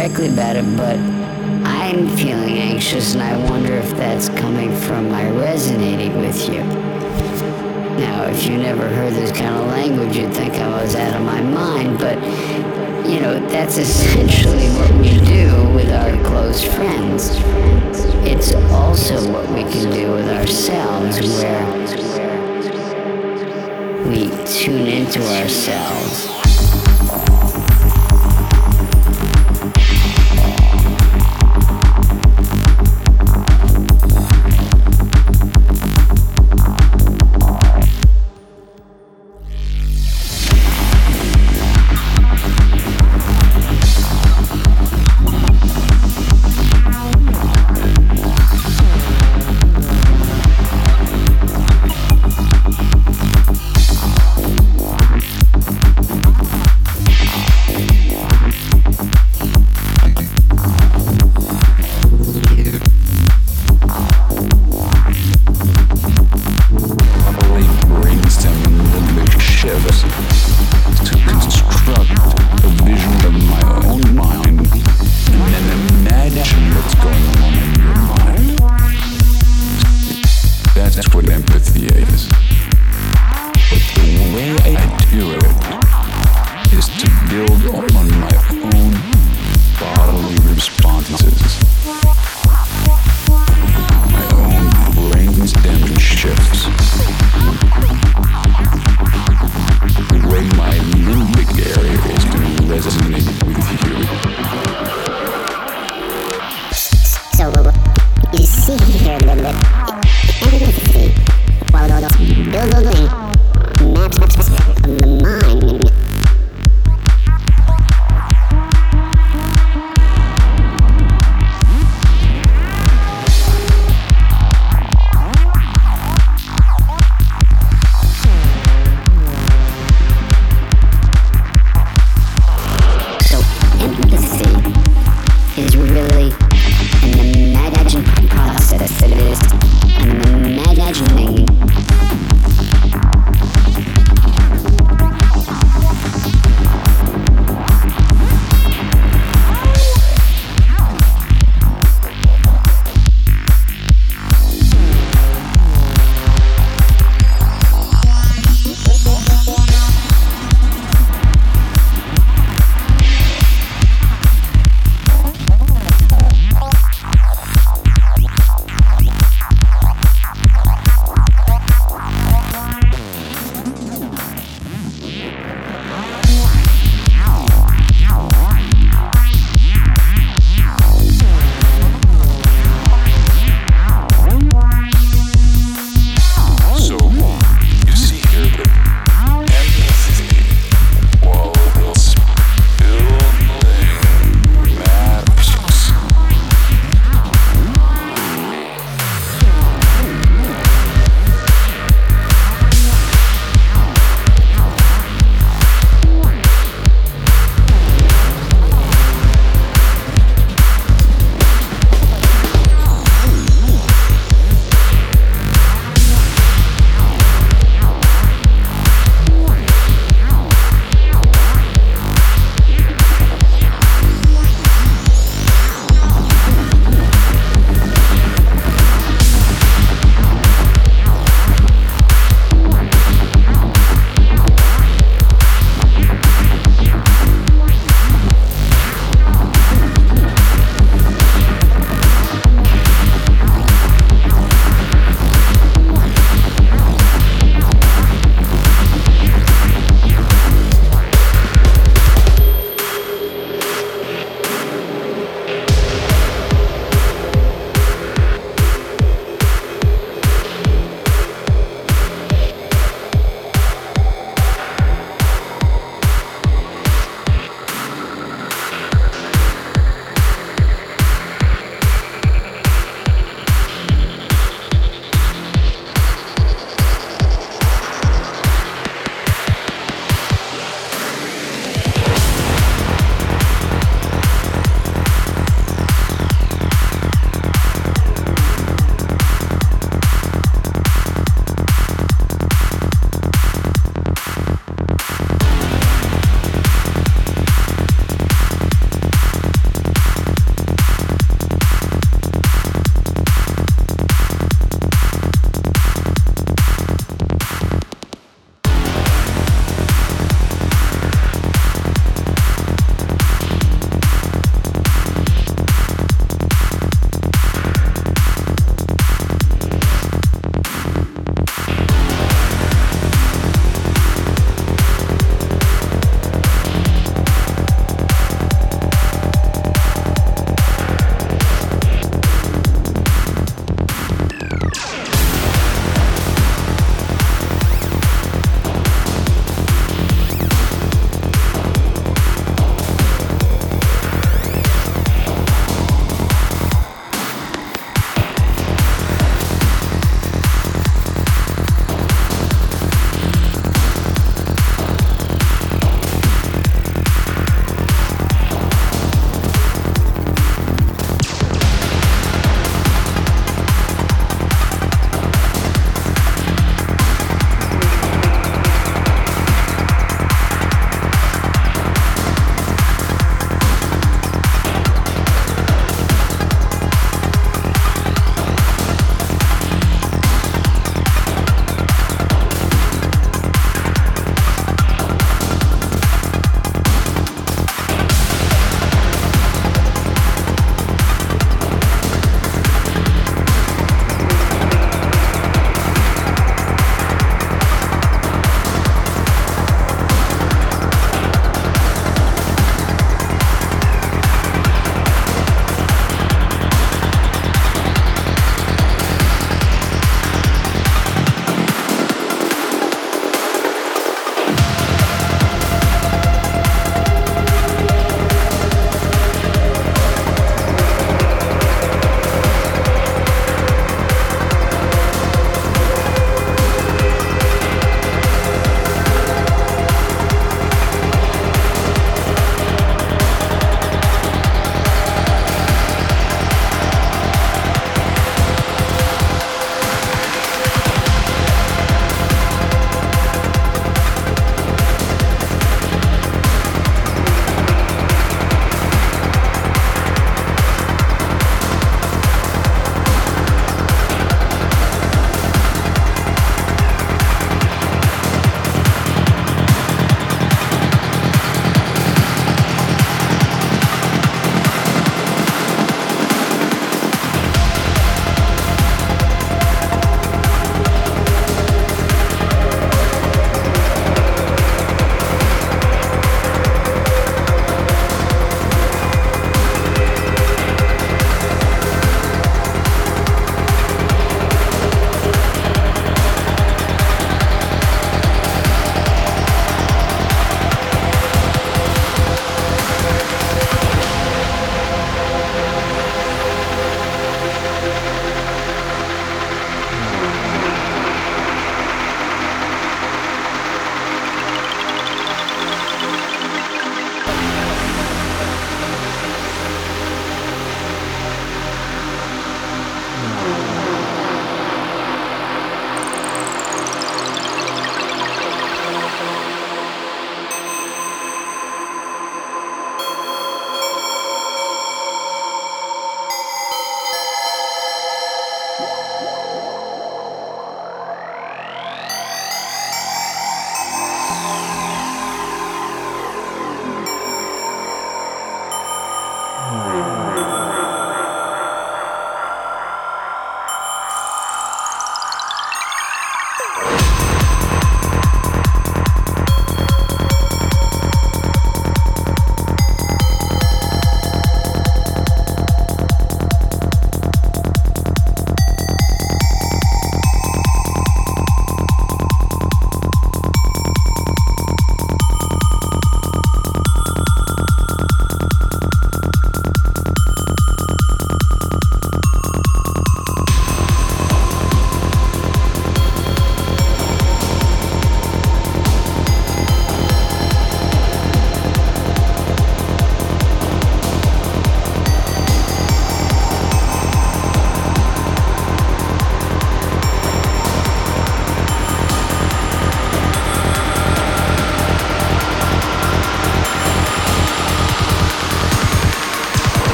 directly about